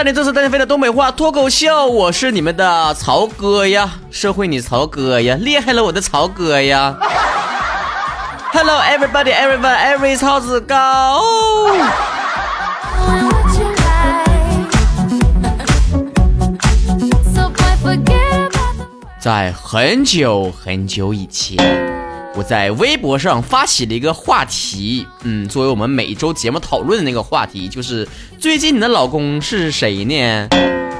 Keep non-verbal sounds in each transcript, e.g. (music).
带你这次带你飞的东北话脱口秀，我是你们的曹哥呀，社会你曹哥呀，厉害了我的曹哥呀。(laughs) Hello everybody, everyone, every 曹子高。(laughs) 在很久很久以前，我在微博上发起了一个话题，嗯，作为我们每周节目讨论的那个话题，就是最近你的老公是谁呢？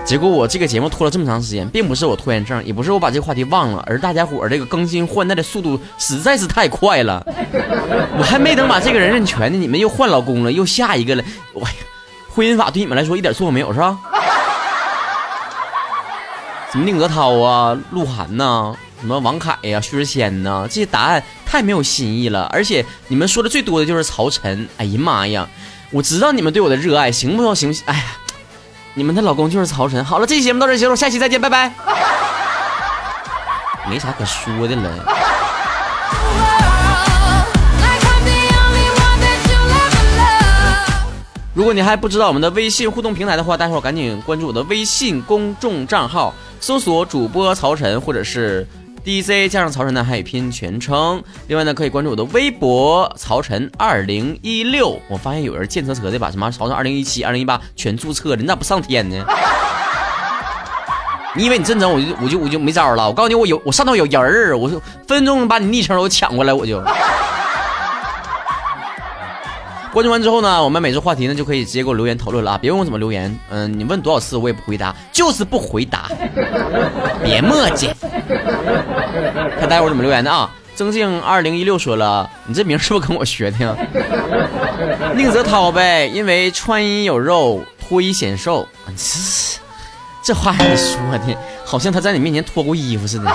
结果我这个节目拖了这么长时间，并不是我拖延症，也不是我把这个话题忘了，而大家伙儿这个更新换代的速度实在是太快了。(laughs) 我还没等把这个人认全呢，你们又换老公了，又下一个了。我呀，婚姻法对你们来说一点作用没有是吧？什么宁泽涛啊，鹿晗呐，什么王凯呀，薛之谦呐，这些答案太没有新意了。而且你们说的最多的就是曹晨。哎呀妈呀，我知道你们对我的热爱，行不行？行不行？哎呀，你们的老公就是曹晨。好了，这期节目到这结束，下期再见，拜拜。(laughs) 没啥可说的了。如果你还不知道我们的微信互动平台的话，待会儿赶紧关注我的微信公众账号。搜索主播曹晨，或者是 D C 加上曹晨的汉语拼音全称。另外呢，可以关注我的微博曹晨二零一六。我发现有人贱扯扯的把什么曹晨二零一七、二零一八全注册了，你咋不上天呢？(laughs) 你以为你真整我就我就我就没招了？我告诉你，我有我上头有人儿，我就分分钟把你昵称都抢过来，我就。关注完之后呢，我们每次话题呢就可以直接给我留言讨论了啊！别问我怎么留言，嗯，你问多少次我也不回答，就是不回答，别磨叽。看待会儿怎么留言的啊？曾静二零一六说了，你这名是不是跟我学的呀？宁泽涛呗，因为穿衣有肉，脱衣显瘦。这话你说的，好像他在你面前脱过衣服似的。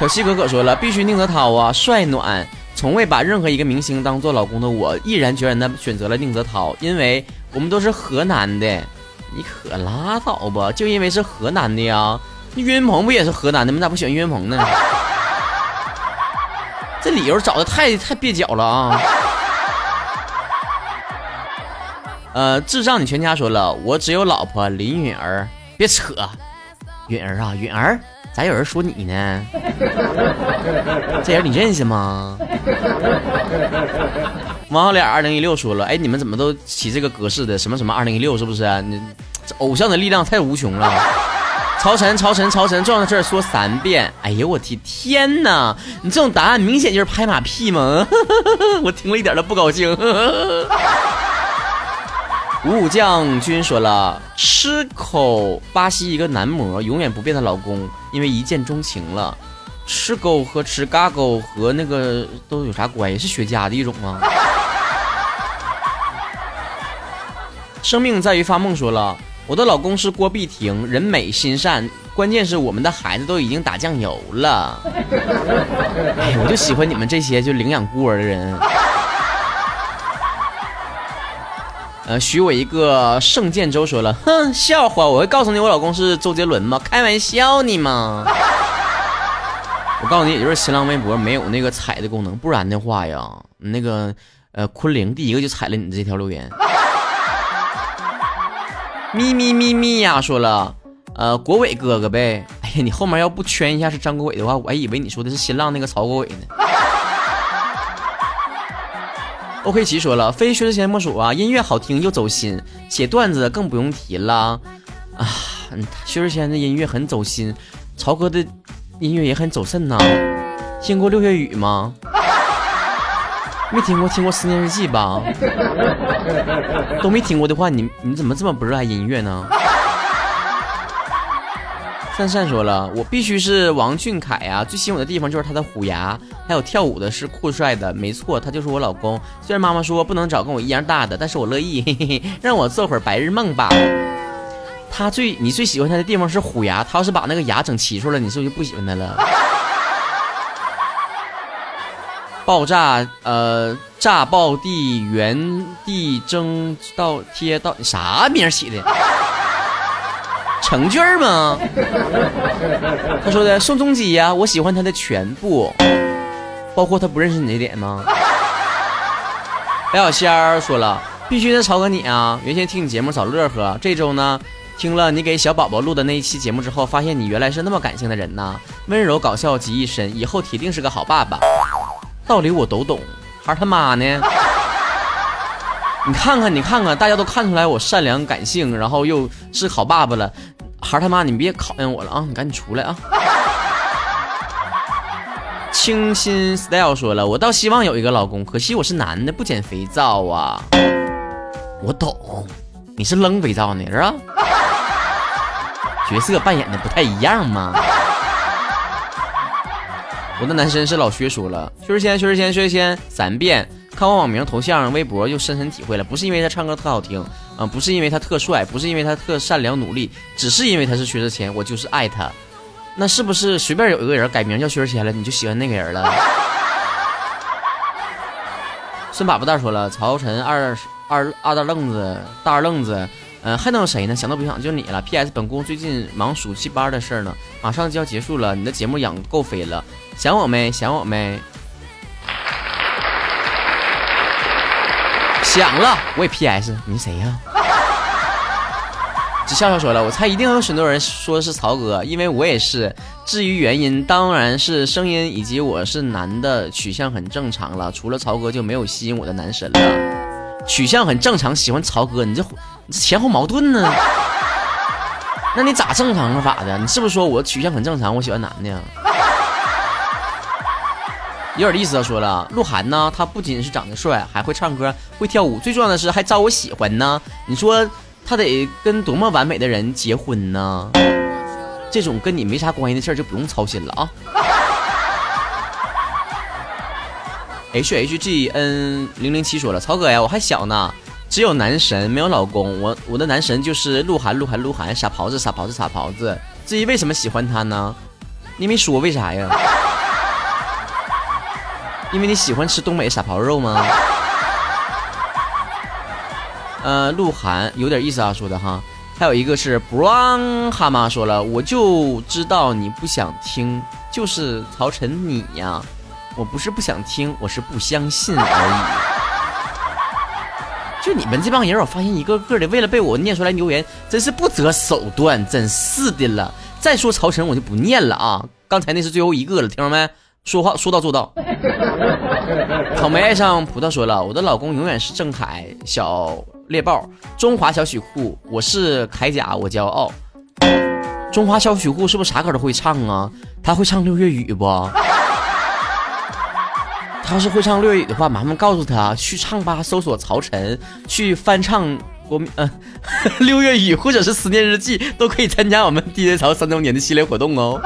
小西哥哥说了，必须宁泽涛啊，帅暖。从未把任何一个明星当做老公的我，毅然决然地选择了宁泽涛，因为我们都是河南的。你可拉倒吧，就因为是河南的呀？那岳云鹏不也是河南的吗？咋不选岳云鹏呢？这理由找的太太蹩脚了啊！呃，智障你全家说了，我只有老婆林允儿，别扯，允儿啊，允儿。咋有人说你呢？这人你认识吗？王小脸二零一六说了，哎，你们怎么都起这个格式的？什么什么二零一六是不是？你这偶像的力量太无穷了。曹晨，曹晨，曹晨，重要的事说三遍。哎呦我天，天哪！你这种答案明显就是拍马屁吗？(laughs) 我听了一点都不高兴。五五将军说了，吃口巴西一个男模永远不变的老公，因为一见钟情了。吃狗和吃嘎狗和那个都有啥关系？是雪茄的一种吗？生命在于发梦说了，我的老公是郭碧婷，人美心善，关键是我们的孩子都已经打酱油了。哎，我就喜欢你们这些就领养孤儿的人。呃，许我一个圣剑周说了，哼，笑话，我会告诉你我老公是周杰伦吗？开玩笑你吗？我告诉你，也就是新浪微博没有那个踩的功能，不然的话呀，那个呃，昆凌第一个就踩了你这条留言。咪咪咪咪呀，说了，呃，国伟哥哥呗。哎呀，你后面要不圈一下是张国伟的话，我还以为你说的是新浪那个曹国伟呢。OK 奇说了，非薛之谦莫属啊！音乐好听又走心，写段子更不用提了啊！薛之谦的音乐很走心，曹哥的音乐也很走肾呐。听过六月雨吗？没听过，听过《思念日记》吧？都没听过的话，你你怎么这么不热爱音乐呢？善善说了，我必须是王俊凯呀！最吸引我的地方就是他的虎牙，还有跳舞的是酷帅的，没错，他就是我老公。虽然妈妈说不能找跟我一样大的，但是我乐意，嘿嘿让我做会儿白日梦吧。他最你最喜欢他的地方是虎牙，他要是把那个牙整齐出来，你是不是就不喜欢他了？爆炸，呃，炸爆地原地征到贴到啥名起的？成句儿吗？他说的宋仲基呀，我喜欢他的全部，包括他不认识你这点吗？(laughs) 白小仙儿说了，必须的，超哥你啊！原先听你节目找乐呵，这周呢，听了你给小宝宝录的那一期节目之后，发现你原来是那么感性的人呐，温柔搞笑集一身，以后铁定是个好爸爸。道理我都懂，孩他妈呢？你看看，你看看，大家都看出来我善良感性，然后又是好爸爸了，孩儿他妈，你别考验我了啊！你赶紧出来啊！清新 style 说了，我倒希望有一个老公，可惜我是男的，不捡肥皂啊。我懂，你是扔肥皂呢是吧？角色扮演的不太一样吗？我的男神是老薛说了，薛之谦，薛之谦，薛之谦，三遍。看我网名、头像、微博，又深深体会了，不是因为他唱歌特好听，啊，不是因为他特帅，不是因为他特善良努力，只是因为他是薛之谦，我就是爱他。那是不是随便有一个人改名叫薛之谦了，你就喜欢那个人了？(laughs) 孙粑粑蛋说了，曹晨二二二大愣子，大二愣子，嗯，还能有谁呢？想都别想，就你了。P.S. 本宫最近忙暑期班的事儿呢，马上就要结束了。你的节目养够飞了，想我没？想我没？想了。我也 P.S. 你谁呀？(laughs) 这笑笑说了，我猜一定有很多人说的是曹哥，因为我也是。至于原因，当然是声音以及我是男的取向很正常了。除了曹哥，就没有吸引我的男神了。取向很正常，喜欢曹哥，你这你这前后矛盾呢？(laughs) 那你咋正常法的？你是不是说我取向很正常，我喜欢男的？有点意思啊，说了，鹿晗呢，他不仅是长得帅，还会唱歌，会跳舞，最重要的是还招我喜欢呢。你说？他得跟多么完美的人结婚呢？(laughs) 这种跟你没啥关系的事儿就不用操心了啊。H H G N 零零七说了，曹哥呀，我还小呢，只有男神没有老公，我我的男神就是鹿晗，鹿晗，鹿晗，傻狍子，傻狍子，傻狍子。至于为什么喜欢他呢？你没说为啥呀？因为你喜欢吃东北傻狍肉吗？(laughs) 呃，鹿晗有点意思啊，说的哈。还有一个是 Brown 哈妈说了，我就知道你不想听，就是曹晨你呀，我不是不想听，我是不相信而已。就你们这帮人，我发现一个个的为了被我念出来留言，真是不择手段，真是的了。再说曹晨，我就不念了啊，刚才那是最后一个了，听着没？说话说到做到。草莓爱上葡萄说了，我的老公永远是郑恺小。猎豹，中华小曲库，我是铠甲，我骄傲。中华小曲库是不是啥歌都会唱啊？他会唱六月雨不？他要是会唱六月雨的话，麻烦告诉他去唱吧，搜索曹晨，去翻唱国民呃 (laughs) 六月雨或者是思念日记，都可以参加我们 DJ 潮三周年的系列活动哦。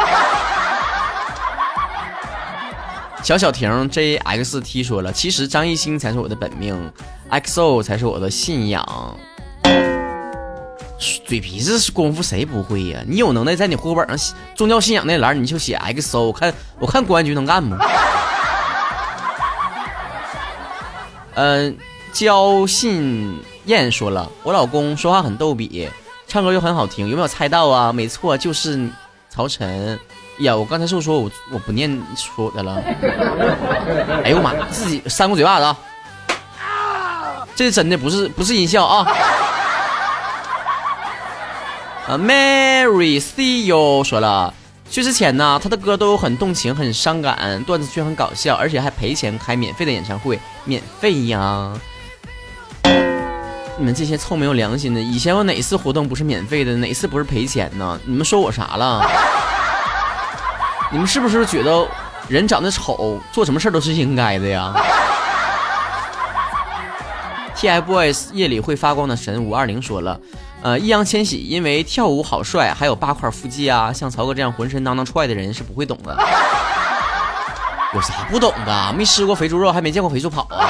小小婷 J X T 说了，其实张艺兴才是我的本命，X O 才是我的信仰。嘴皮子功夫谁不会呀？你有能耐在你户口本上宗教信仰那栏你就写 X O，我看我看公安局能干吗？嗯，焦信燕说了，我老公说话很逗比，唱歌又很好听，有没有猜到啊？没错，就是曹晨。呀，我刚才是不是说我我不念说的了？哎呦妈，自己扇过嘴巴子啊！这是真的，不是不是音效啊！啊，Mary C U 说了，薛之谦呢，他的歌都很动情，很伤感，段子却很搞笑，而且还赔钱开免费的演唱会，免费呀！你们这些臭没有良心的，以前我哪次活动不是免费的，哪次不是赔钱呢？你们说我啥了？你们是不是觉得人长得丑，做什么事都是应该的呀？TFBOYS 夜里会发光的神五二零说了，呃，易烊千玺因为跳舞好帅，还有八块腹肌啊，像曹哥这样浑身当当踹的人是不会懂的。有啥不懂的？没吃过肥猪肉，还没见过肥猪跑啊？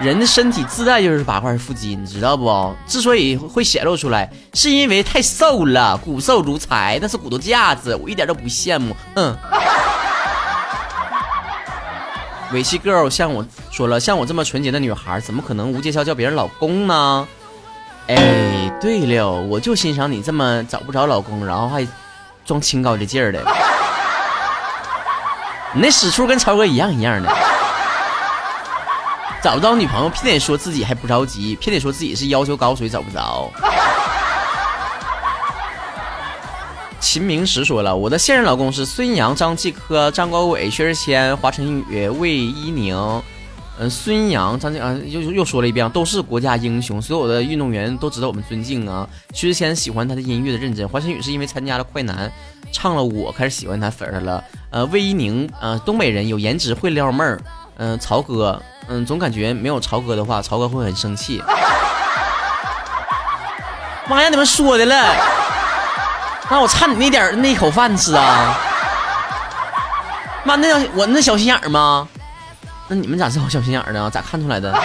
人的身体自带就是八块腹肌，你知道不？之所以会显露出来，是因为太瘦了，骨瘦如柴，那是骨头架子，我一点都不羡慕。嗯。尾气 girl 像我说了，像我这么纯洁的女孩，怎么可能无介绍叫别人老公呢？哎，对了，我就欣赏你这么找不着老公，然后还装清高的劲儿的。你那使出跟超哥一样一样的。找不着女朋友，偏得说自己还不着急，偏得说自己是要求高，所以找不着。秦明石说了，我的现任老公是孙杨、张继科、张高伟、薛之谦、华晨宇、魏一宁。嗯，孙杨、张继啊，又又说了一遍，都是国家英雄，所有的运动员都值得我们尊敬啊。薛之谦喜欢他的音乐的认真，华晨宇是因为参加了快男，唱了我开始喜欢他粉儿了。呃，魏一宁，呃，东北人，有颜值，会撩妹儿。嗯，曹哥，嗯，总感觉没有曹哥的话，曹哥会很生气。妈呀，你们说的了，那我差你那点那口饭吃啊？妈，那我那小心眼吗？那你们咋是好小心眼儿呢？咋看出来的？(laughs)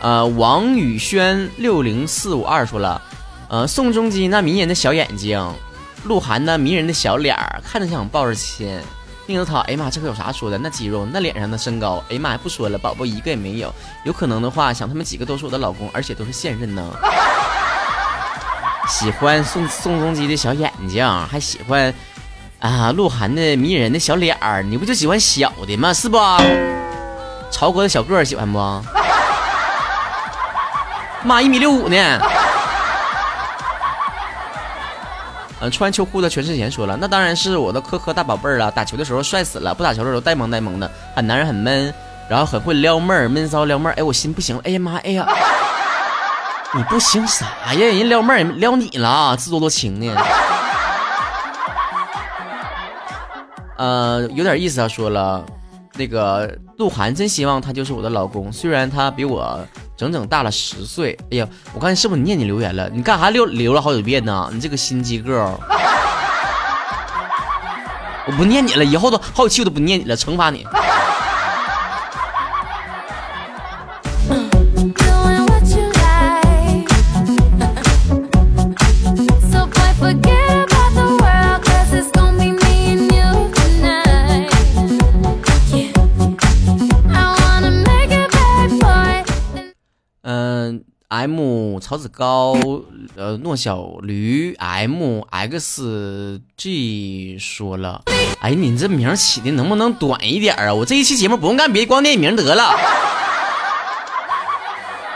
呃，王宇轩六零四五二说了，呃，宋仲基那迷人的小眼睛，鹿晗那迷人的小脸儿，看着想抱着亲。宁泽涛，哎呀妈，这可有啥说的？那肌肉，那脸上的身高，哎呀妈，不说了，宝宝一个也没有。有可能的话，想他们几个都是我的老公，而且都是现任呢。喜欢宋宋仲基的小眼睛，还喜欢。啊，鹿晗的迷人的小脸儿，你不就喜欢小的吗？是不？曹哥的小个儿喜欢不？妈，一米六五呢。嗯，穿秋裤的全智贤说了，那当然是我的科科大宝贝儿了。打球的时候帅死了，不打球的时候呆萌呆萌的，很男人很闷，然后很会撩妹儿，闷骚撩妹儿。哎，我心不行了。哎呀妈，哎呀，你不行啥呀？人撩妹儿撩你了，自作多情呢。呃，有点意思。他说了，那个鹿晗真希望他就是我的老公，虽然他比我整整大了十岁。哎呀，我刚才是不是念你留言了？你干啥留留了好几遍呢？你这个心机 girl，我不念你了，以后都好几期我都不念你了，惩罚你。M 曹子高，呃，诺小驴，M X G 说了，哎，你这名起的能不能短一点啊？我这一期节目不用干别的，光念名得了。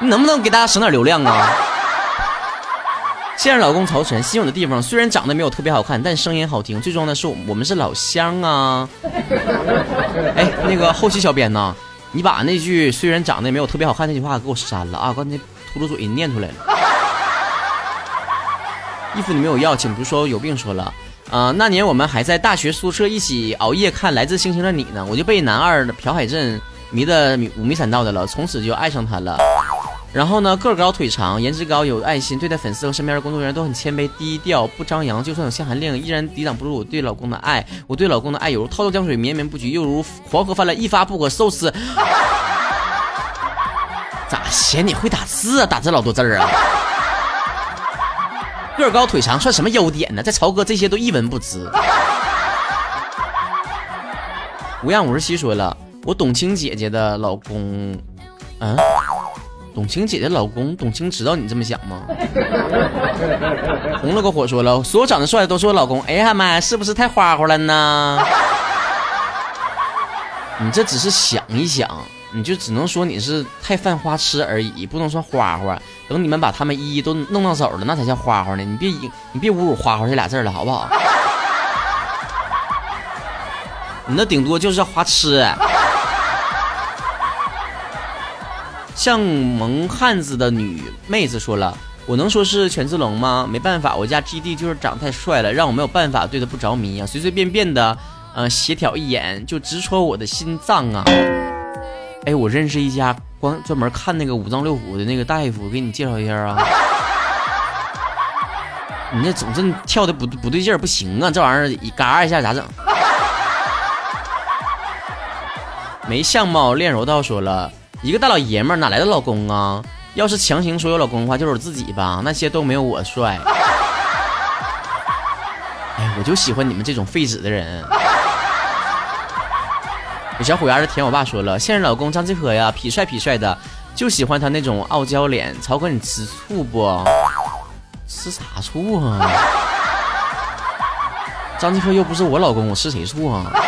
你能不能给大家省点流量啊？现任老公曹晨，吸引我的地方虽然长得没有特别好看，但声音好听。最重要的是，我们是老乡啊。哎，那个后期小编呢？你把那句虽然长得没有特别好看那句话给我删了啊！刚才。秃噜嘴念出来了，衣服你没有要，请不说有病说了。啊，那年我们还在大学宿舍一起熬夜看《来自星星的你》呢，我就被男二的朴海镇迷的五迷三道的了，从此就爱上他了。然后呢，个高腿长，颜值高，有爱心，对待粉丝和身边的工作人员都很谦卑低调，不张扬。就算有限韩令，依然抵挡不住我对老公的爱。我对老公的爱，犹如滔滔江水绵绵不绝，又如黄河泛滥一发不可收拾。姐你会打字啊？打这老多字儿啊！个高腿长算什么优点呢？在曹哥这些都一文不值。无恙五十七说了，我董卿姐姐的老公，嗯，董卿姐姐老公，董卿知道你这么想吗？红了个火说了，所有长得帅的都是我老公。哎呀妈呀，是不是太花花了呢？你这只是想一想。你就只能说你是太犯花痴而已，不能算花花。等你们把他们一一都弄到手了，那才叫花花呢。你别你别侮辱花花这俩字了，好不好？(laughs) 你那顶多就是花痴。像萌汉子的女妹子说了，我能说是权志龙吗？没办法，我家 G D 就是长太帅了，让我没有办法对他不着迷啊。随随便便的，呃，斜瞟一眼就直戳我的心脏啊。哎，我认识一家光专门看那个五脏六腑的那个大夫，给你介绍一下啊。你那总是跳的不不对劲儿，不行啊，这玩意儿一嘎一下咋整？没相貌练柔道说了一个大老爷们儿哪来的老公啊？要是强行说有老公的话，就是我自己吧，那些都没有我帅。(laughs) 哎，我就喜欢你们这种废纸的人。有小虎牙的甜，我爸说了，现任老公张继科呀，痞帅痞帅的，就喜欢他那种傲娇脸。曹哥，你吃醋不？吃啥醋啊？(laughs) 张继科又不是我老公，我吃谁醋啊？(laughs)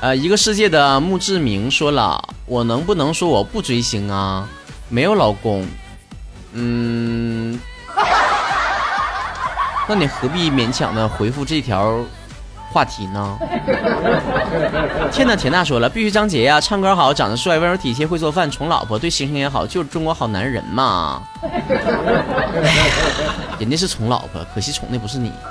呃，一个世界的墓志铭说了，我能不能说我不追星啊？没有老公，嗯，(laughs) 那你何必勉强的回复这条话题呢？(laughs) 天呐，田娜说了，必须张杰呀，唱歌好，长得帅，温柔体贴，会做饭，宠老婆，对星星也好，就是中国好男人嘛。(laughs) 人家是宠老婆，可惜宠的不是你。(laughs)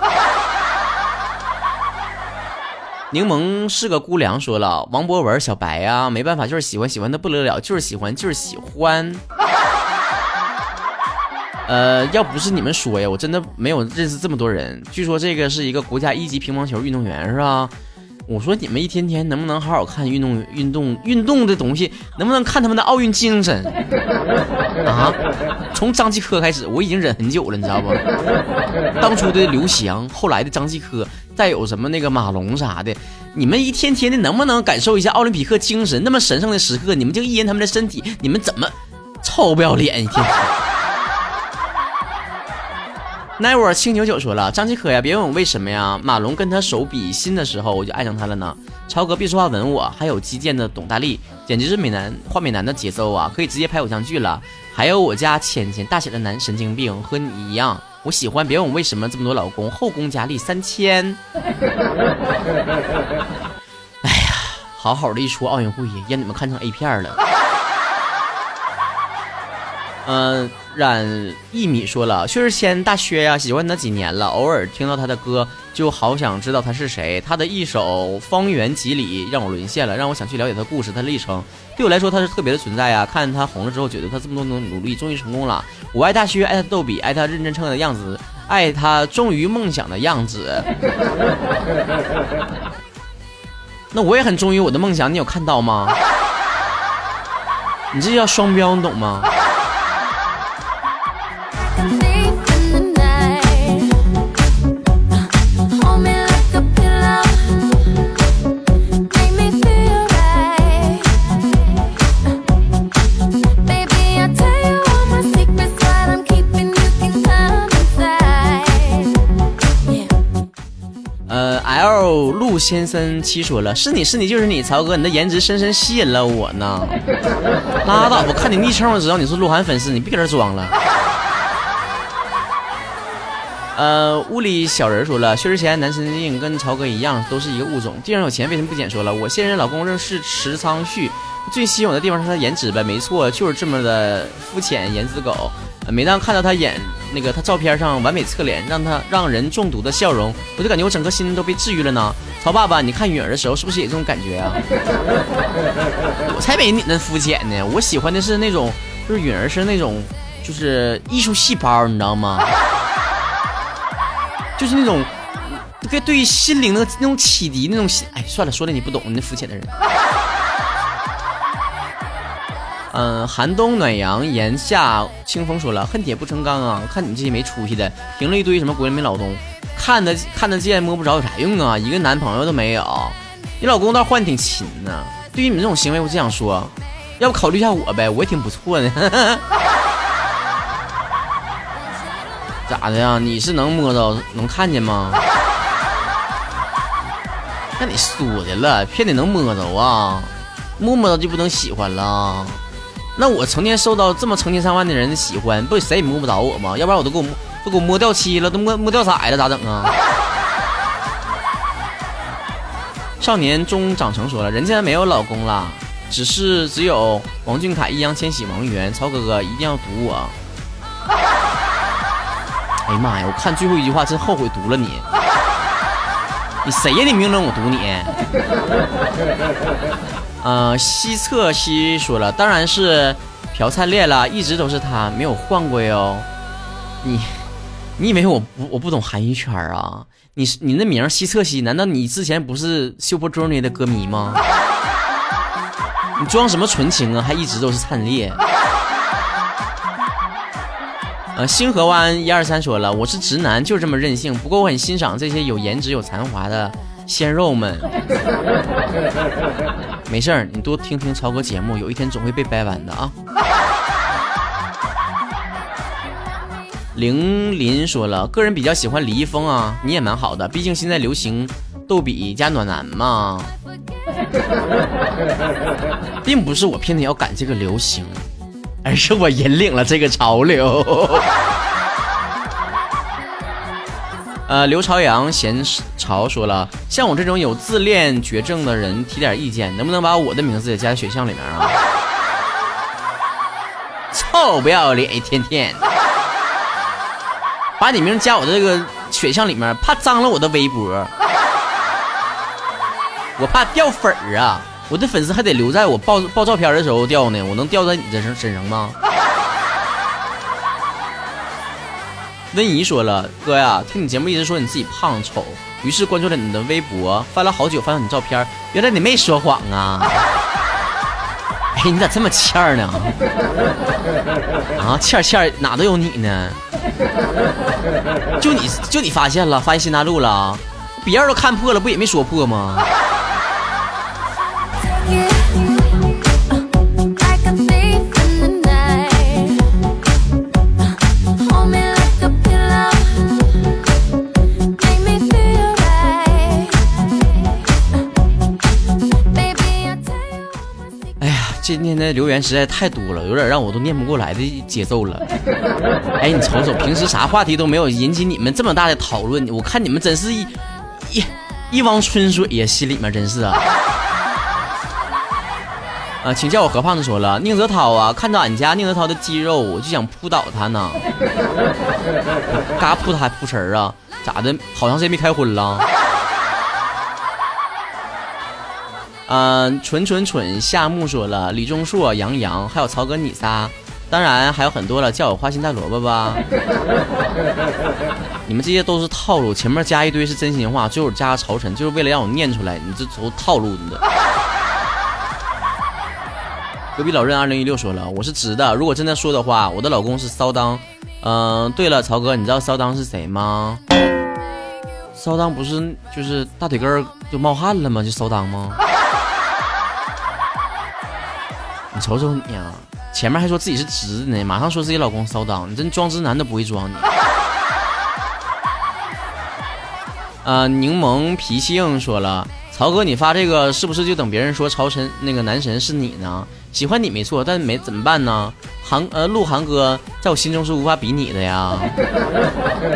柠檬是个姑娘，说了王博文、小白呀，没办法，就是喜欢，喜欢的不得了，就是喜欢，就是喜欢。呃，要不是你们说呀，我真的没有认识这么多人。据说这个是一个国家一级乒乓球运动员，是吧？我说你们一天天能不能好好看运动运动运动的东西？能不能看他们的奥运精神 (laughs) 啊？从张继科开始，我已经忍很久了，你知道不？当初的刘翔，后来的张继科，再有什么那个马龙啥的，你们一天天的能不能感受一下奥林匹克精神？那么神圣的时刻，你们就一人他们的身体，你们怎么臭不要脸一天？奈我青九九说了，张继科呀，别问我为什么呀。马龙跟他手比心的时候，我就爱上他了呢。超哥别说话吻我，还有击剑的董大力，简直是美男画美男的节奏啊，可以直接拍偶像剧了。还有我家浅浅大写的男神经病，和你一样，我喜欢。别问我为什么这么多老公，后宫佳丽三千。(laughs) 哎呀，好好的一出奥运会，让你们看成 A 片了。嗯，冉一米说了，薛之谦大薛呀，喜欢他几年了，偶尔听到他的歌，就好想知道他是谁。他的一首《方圆几里》让我沦陷了，让我想去了解他故事、他历程。对我来说，他是特别的存在呀。看他红了之后，觉得他这么多年努力，终于成功了。我爱大薛，爱他逗比，爱他认真称的样子，爱他忠于梦想的样子。那我也很忠于我的梦想，你有看到吗？你这叫双标，你懂吗？先生七说了，是你是你就是你，曹哥，你的颜值深深吸引了我呢。拉倒吧，看你昵称我知道你是鹿晗粉丝，你别搁这装了。呃，物理小人说了，薛之谦、男神经跟曹哥一样，都是一个物种。地上有钱为什么不捡？说了，我现任老公认识池昌旭，最吸引我的地方是他颜值呗，没错，就是这么的肤浅，颜值狗。每当看到他演那个他照片上完美侧脸，让他让人中毒的笑容，我就感觉我整颗心都被治愈了呢。曹爸爸，你看允儿的时候是不是也这种感觉啊？我才没你那肤浅呢，我喜欢的是那种，就是允儿是那种，就是艺术细胞，你知道吗？(laughs) 就是那种，对对于心灵的那种启迪，那种。哎，算了，说的你不懂，你那肤浅的人。嗯，寒冬暖阳，炎夏清风说了，恨铁不成钢啊！看你们这些没出息的，评了一堆什么国人民老公。看得看得见摸不着有啥用啊？一个男朋友都没有，你老公倒换挺勤呢。对于你们这种行为，我只想说，要不考虑一下我呗，我也挺不错的。(laughs) 咋的呀？你是能摸着能看见吗？那你说的了，骗你能摸着啊？摸摸着就不能喜欢了？那我成天受到这么成千上万的人的喜欢，不谁也摸不着我吗？要不然我都给我摸。都给我摸掉漆了，都摸摸掉色了，咋整啊？(laughs) 少年终长成说了，人家没有老公了，只是只有王俊凯、易烊千玺、王源。曹哥哥一定要读我！(laughs) 哎呀妈呀！我看最后一句话真后悔读了你。(laughs) 你谁呀？你明冷我读你。呃，西侧西说了，当然是朴灿烈了，一直都是他，没有换过哟。你。你以为我不我不懂韩语圈啊？你是你那名西侧西，难道你之前不是 Super Junior 的歌迷吗？你装什么纯情啊？还一直都是灿烈。呃，星河湾一二三说了，我是直男，就是这么任性。不过我很欣赏这些有颜值有才华的鲜肉们。没事儿，你多听听超哥节目，有一天总会被掰弯的啊。凌林说了，个人比较喜欢李易峰啊，你也蛮好的，毕竟现在流行逗比加暖男嘛。(laughs) 并不是我偏偏要赶这个流行，而是我引领了这个潮流。呃，刘朝阳闲潮说了，像我这种有自恋绝症的人提点意见，能不能把我的名字也加在选项里面啊？臭不要脸，一天天把你名加我的这个选项里面，怕脏了我的微博，我怕掉粉儿啊！我的粉丝还得留在我爆爆照片的时候掉呢，我能掉在你这身身上吗？温怡说了，哥呀，听你节目一直说你自己胖丑，于是关注了你的微博，翻了好久，翻到你照片，原来你没说谎啊！(laughs) 哎，你咋这么欠儿呢？(laughs) 啊，欠儿欠儿哪都有你呢？就你就你发现了，发现新大陆了，别人都看破了，不也没说破吗？天的留言实在太多了，有点让我都念不过来的节奏了。(laughs) 哎，你瞅瞅，平时啥话题都没有引起你们这么大的讨论，我看你们真是一一一汪春水呀，心里面真是啊。啊，请叫我何胖子。说了，宁泽涛啊，看到俺家宁泽涛的肌肉，我就想扑倒他呢。嘎扑他扑瓷儿啊？咋的？好长时间没开荤了？嗯，蠢蠢蠢，夏木说了，李钟硕、杨洋，还有曹哥你仨，当然还有很多了，叫我花心大萝卜吧。(laughs) 你们这些都是套路，前面加一堆是真心话，最后加个曹晨，就是为了让我念出来，你这都套路你的。隔壁老任二零一六说了，我是直的，如果真的说的话，我的老公是骚当。嗯，对了，曹哥，你知道骚当是谁吗？骚当不是就是大腿根就冒汗了吗？就骚当吗？你瞅瞅你啊，前面还说自己是直的呢，马上说自己老公骚当，你真装直男都不会装你。啊，(laughs) 柠檬脾气硬说了，曹哥你发这个是不是就等别人说超神那个男神是你呢？喜欢你没错，但没怎么办呢？韩呃鹿晗哥在我心中是无法比拟的呀。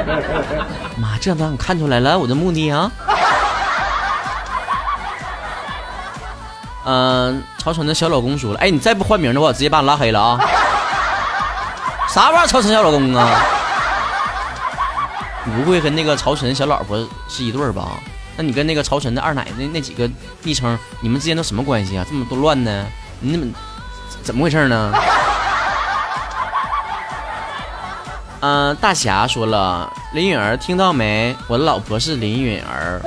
(laughs) 妈，这让你看出来了我的目的啊。嗯，曹晨的小老公说了：“哎，你再不换名的话，我直接把你拉黑了啊！(laughs) 啥玩意儿，曹晨小老公啊？你不会跟那个曹晨小老婆是一对儿吧？那你跟那个曹晨的二奶那那几个昵称，你们之间都什么关系啊？这么多乱呢？你怎么怎么回事呢？”嗯，大侠说了，林允儿听到没？我的老婆是林允儿。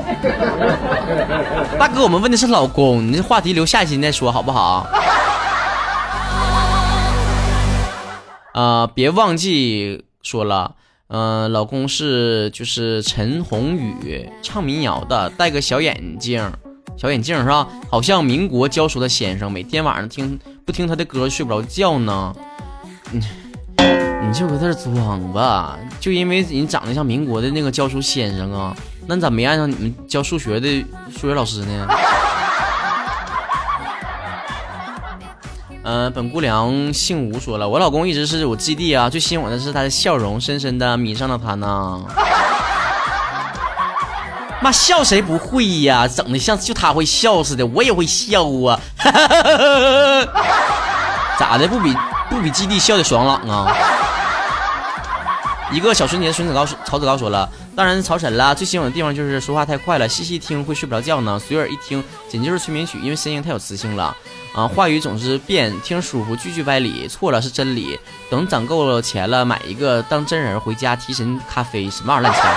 大哥，我们问的是老公，你这话题留下期再说好不好？啊，别忘记说了，嗯，老公是就是陈宏宇，唱民谣的，戴个小眼镜，小眼镜是吧？好像民国教书的先生，每天晚上听不听他的歌睡不着觉呢。嗯。你就搁这装吧，就因为你长得像民国的那个教书先生啊，那你咋没按上你们教数学的数学老师呢？(laughs) 呃，本姑娘姓吴，说了，我老公一直是我基地啊，最吸引我的是他的笑容，深深的迷上了他呢。(laughs) 妈笑谁不会呀？整的像就他会笑似的，我也会笑啊。(laughs) 咋的？不比不比基地笑的爽朗啊？一个小春节，孙子高曹子高说了，当然是曹晨了。最吸引我的地方就是说话太快了，细细听会睡不着觉呢。随耳一听，简直就是催眠曲，因为声音太有磁性了啊！话语总是变，听舒服，句句歪理，错了是真理。等攒够了钱了，买一个当真人回家提神咖啡，什么玩意儿乱枪？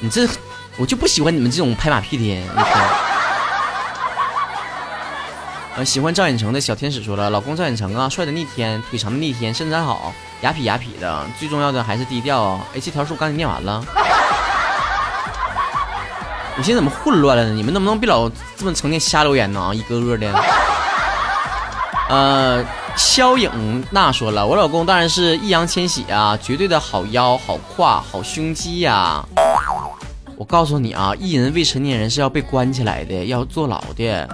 你这，我就不喜欢你们这种拍马屁的人。呃，喜欢赵寅成的小天使说了，老公赵寅成啊，帅的逆天，腿长的逆天，身材好，雅痞雅痞的，最重要的还是低调啊。哎，这条是我刚才念完了，我现在怎么混乱了呢？你们能不能别老这么成天瞎留言呢？啊，一个个的。呃，肖影娜说了，我老公当然是易烊千玺啊，绝对的好腰、好胯、好胸肌呀。我告诉你啊，艺人未成年人是要被关起来的，要坐牢的。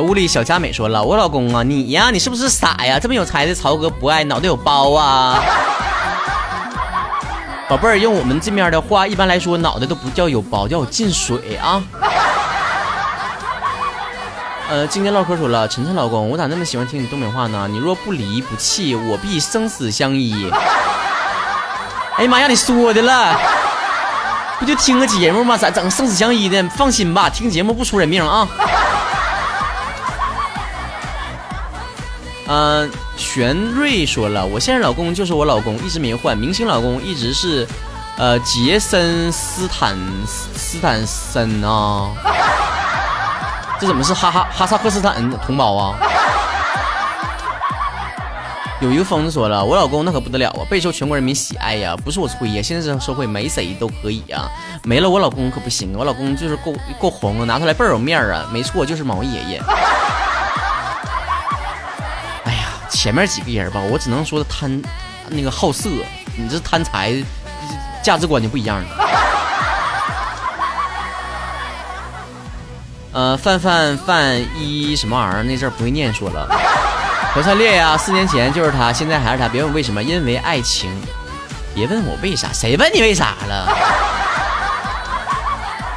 屋里小佳美说了，我老公啊，你呀，你是不是傻呀？这么有才的曹哥不爱，脑袋有包啊？(laughs) 宝贝儿，用我们这面的话，一般来说，脑袋都不叫有包，叫进水啊。呃，今天唠嗑说了，晨晨老公，我咋那么喜欢听你东北话呢？你若不离不弃，我必生死相依。(laughs) 哎呀妈呀，你说的了，不就听个节目吗？咋整生死相依的？放心吧，听节目不出人命啊。嗯，玄瑞说了，我现在老公就是我老公，一直没换。明星老公一直是，呃，杰森斯坦斯坦森啊。这怎么是哈哈哈萨克斯坦同胞啊？有一个疯子说了，我老公那可不得了啊，备受全国人民喜爱呀。不是我吹呀，现在这社会没谁都可以啊，没了我老公可不行，我老公就是够够红啊，拿出来倍儿有面儿啊。没错，就是毛爷爷。前面几个人吧，我只能说贪，那个好色，你这贪财，价值观就不一样了。(laughs) 呃，范范范一什么玩意儿？那字不会念，说了。何灿烈呀，四年前就是他，现在还是他。别问为什么，因为爱情。别问我为啥，谁问你为啥了？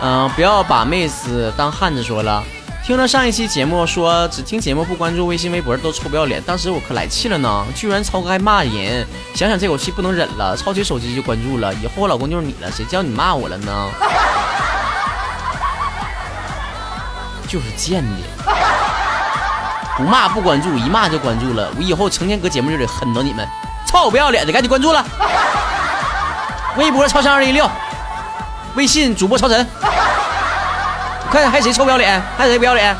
嗯，(laughs) 不要把妹子当汉子，说了。听了上一期节目说只听节目不关注微信微博都臭不要脸，当时我可来气了呢，居然超哥还骂人，想想这口气不能忍了，抄起手机就关注了，以后我老公就是你了，谁叫你骂我了呢？(laughs) 就是贱的，不骂不关注，一骂就关注了，我以后成天搁节目就得狠到你们，臭不要脸的，赶紧关注了，(laughs) 微博超神二零一六，微信主播超神。看还谁臭不要脸？还谁不要脸？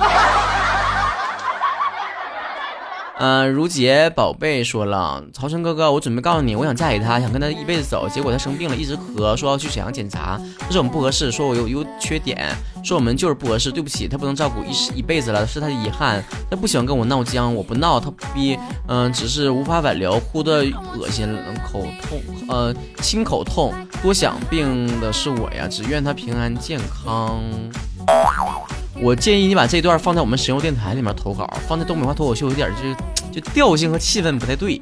嗯，(laughs) 如洁宝贝说了，曹晨哥哥，我准备告诉你，我想嫁给他，想跟他一辈子走。结果他生病了，一直咳，说要去沈阳检查。他说我们不合适，说我有优缺点，说我们就是不合适。对不起，他不能照顾一一辈子了，是他的遗憾。他不喜欢跟我闹僵，我不闹，他不逼，嗯，只是无法挽留，哭的恶心，口痛，呃，心口痛，多想病的是我呀，只愿他平安健康。我建议你把这段放在我们神游电台里面投稿，放在东北话脱口秀有点就就调性和气氛不太对，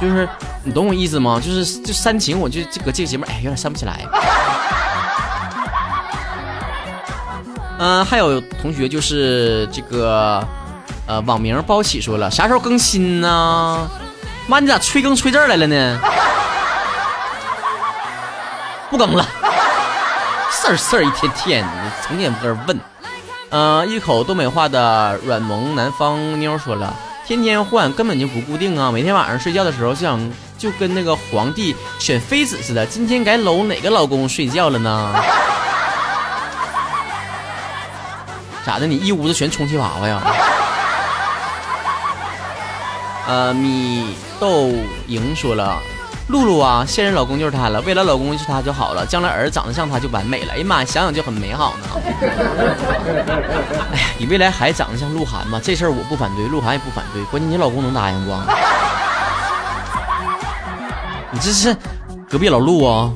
就是你懂我意思吗？就是就煽情，我就这个这个节目哎有点煽不起来。嗯，还有同学就是这个呃网名包起说了，啥时候更新呢？妈，你咋催更催这儿来了呢？不更了。事儿事儿一天天，的成天搁这问，嗯，一口东北话的软萌南方妞说了，天天换根本就不固定啊，每天晚上睡觉的时候就想就跟那个皇帝选妃子似的，今天该搂哪个老公睡觉了呢？咋的？你一屋子全充气娃娃呀？(laughs) 呃，米豆莹说了。露露啊，现任老公就是他了，未来老公是他就好了，将来儿子长得像他就完美了。哎呀妈，想想就很美好呢。(laughs) 哎呀，你未来还长得像鹿晗吗？这事儿我不反对，鹿晗也不反对，关键你老公能答应不？(laughs) 你这是隔壁老陆啊？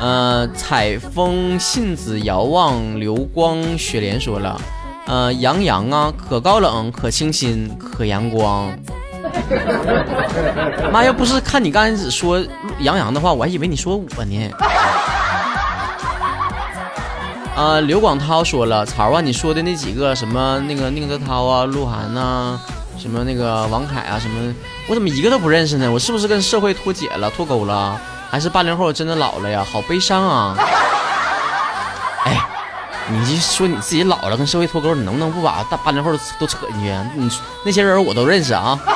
呃，采风信子遥望流光雪莲说了，呃，杨洋啊，可高冷，可清新，可阳光。妈，要不是看你刚开始说杨洋的话，我还以为你说我呢。啊，刘广涛说了，曹啊，你说的那几个什么那个宁泽涛啊、鹿晗呐，什么那个王凯啊，什么，我怎么一个都不认识呢？我是不是跟社会脱节了、脱钩了？还是八零后真的老了呀？好悲伤啊！(laughs) 哎，你就说你自己老了跟社会脱钩，你能不能不把大八零后都扯进去？你那些人我都认识啊。(laughs)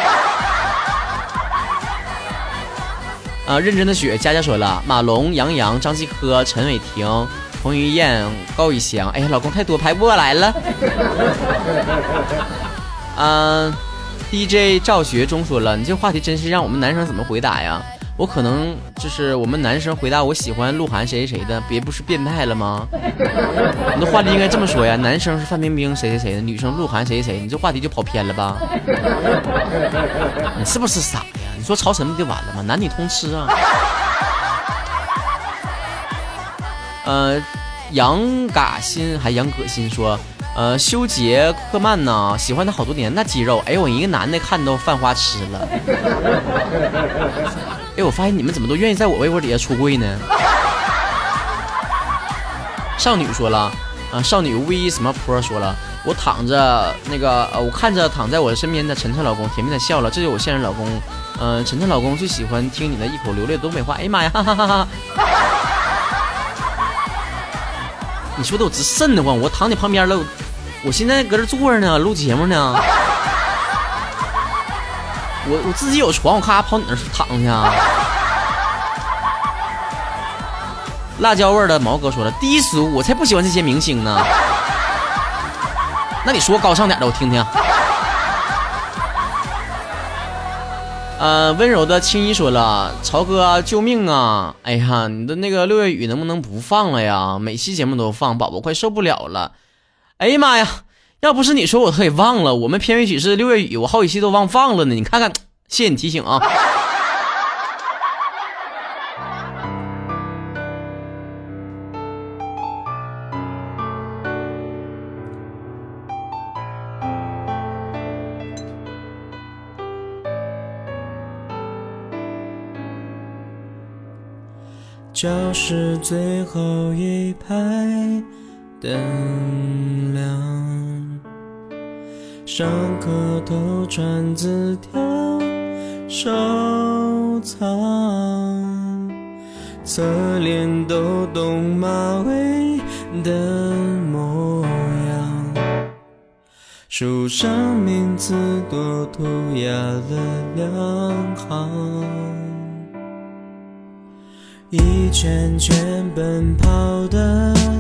啊，认真的雪，佳佳说了，马龙、杨洋、张继科、陈伟霆、彭于晏、高以翔。哎呀，老公太多，排不过来了。(laughs) 嗯，DJ 赵学忠说了，你这话题真是让我们男生怎么回答呀？我可能就是我们男生回答我喜欢鹿晗谁谁谁的，别不是变态了吗？(laughs) 你的话题应该这么说呀，男生是范冰冰谁谁谁的，女生鹿晗谁谁谁，你这话题就跑偏了吧？(laughs) 你是不是傻呀？你说曹晨不就完了吗？男女通吃啊。(laughs) 呃，杨嘎新还杨葛新说。呃，修杰克曼呢？喜欢他好多年，那肌肉，哎呦，我一个男的看都犯花痴了。哎，我发现你们怎么都愿意在我微博底下出柜呢？(laughs) 少女说了，啊，少女 V 什么坡说了，我躺着那个，我看着躺在我身边的晨晨老公，甜蜜的笑了，这就是我现任老公。嗯，晨晨老公最喜欢听你的一口流利的东北话。哎呀妈呀，哈哈哈哈！(laughs) 你说的我直瘆得慌，我躺你旁边了。我现在搁这坐着呢，录节目呢。我我自己有床，我咔跑你那儿躺去啊。辣椒味的毛哥说了，低俗，我才不喜欢这些明星呢。那你说高尚点的，我听听。呃，温柔的青衣说了，曹哥救命啊！哎呀，你的那个六月雨能不能不放了呀？每期节目都放，宝宝快受不了了。哎呀妈呀！要不是你说，我都给忘了。我们片尾曲是六月雨，我好几期都忘放了呢。你看看，谢谢你提醒啊。教室最后一排。灯亮，上课偷传字条收藏，侧脸抖动马尾的模样，书上名字多涂鸦了两行，一圈圈奔跑的。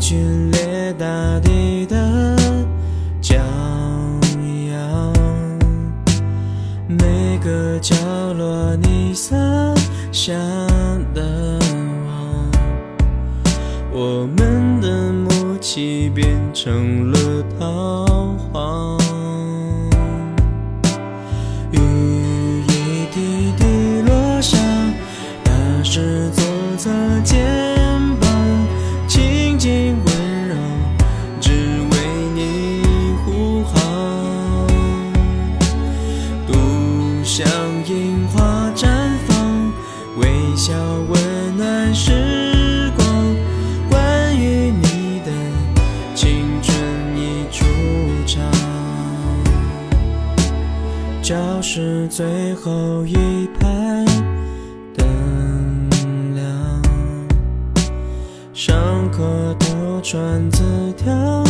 皲裂大地的骄阳，每个角落你撒下的网，我们的默契变成了桃花。笑温暖时光，关于你的青春已出场。教室最后一排，灯亮，上课偷传字条。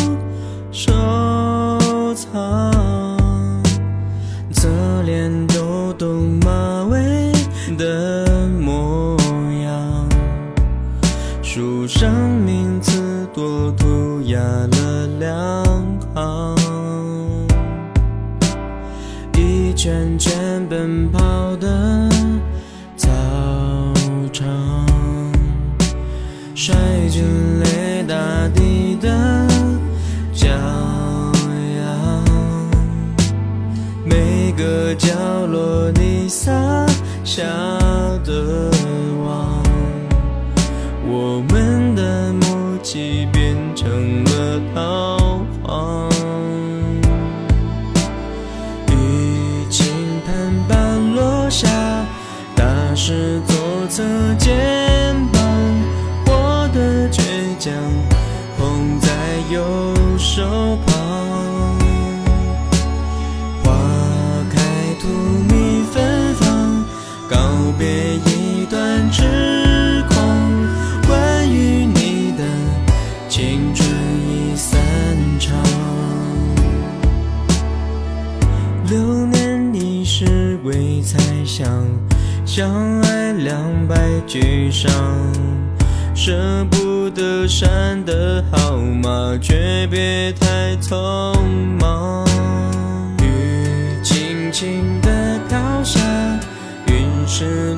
下相爱两败俱伤，舍不得删的号码，诀别太匆忙。雨轻轻的飘下，云是。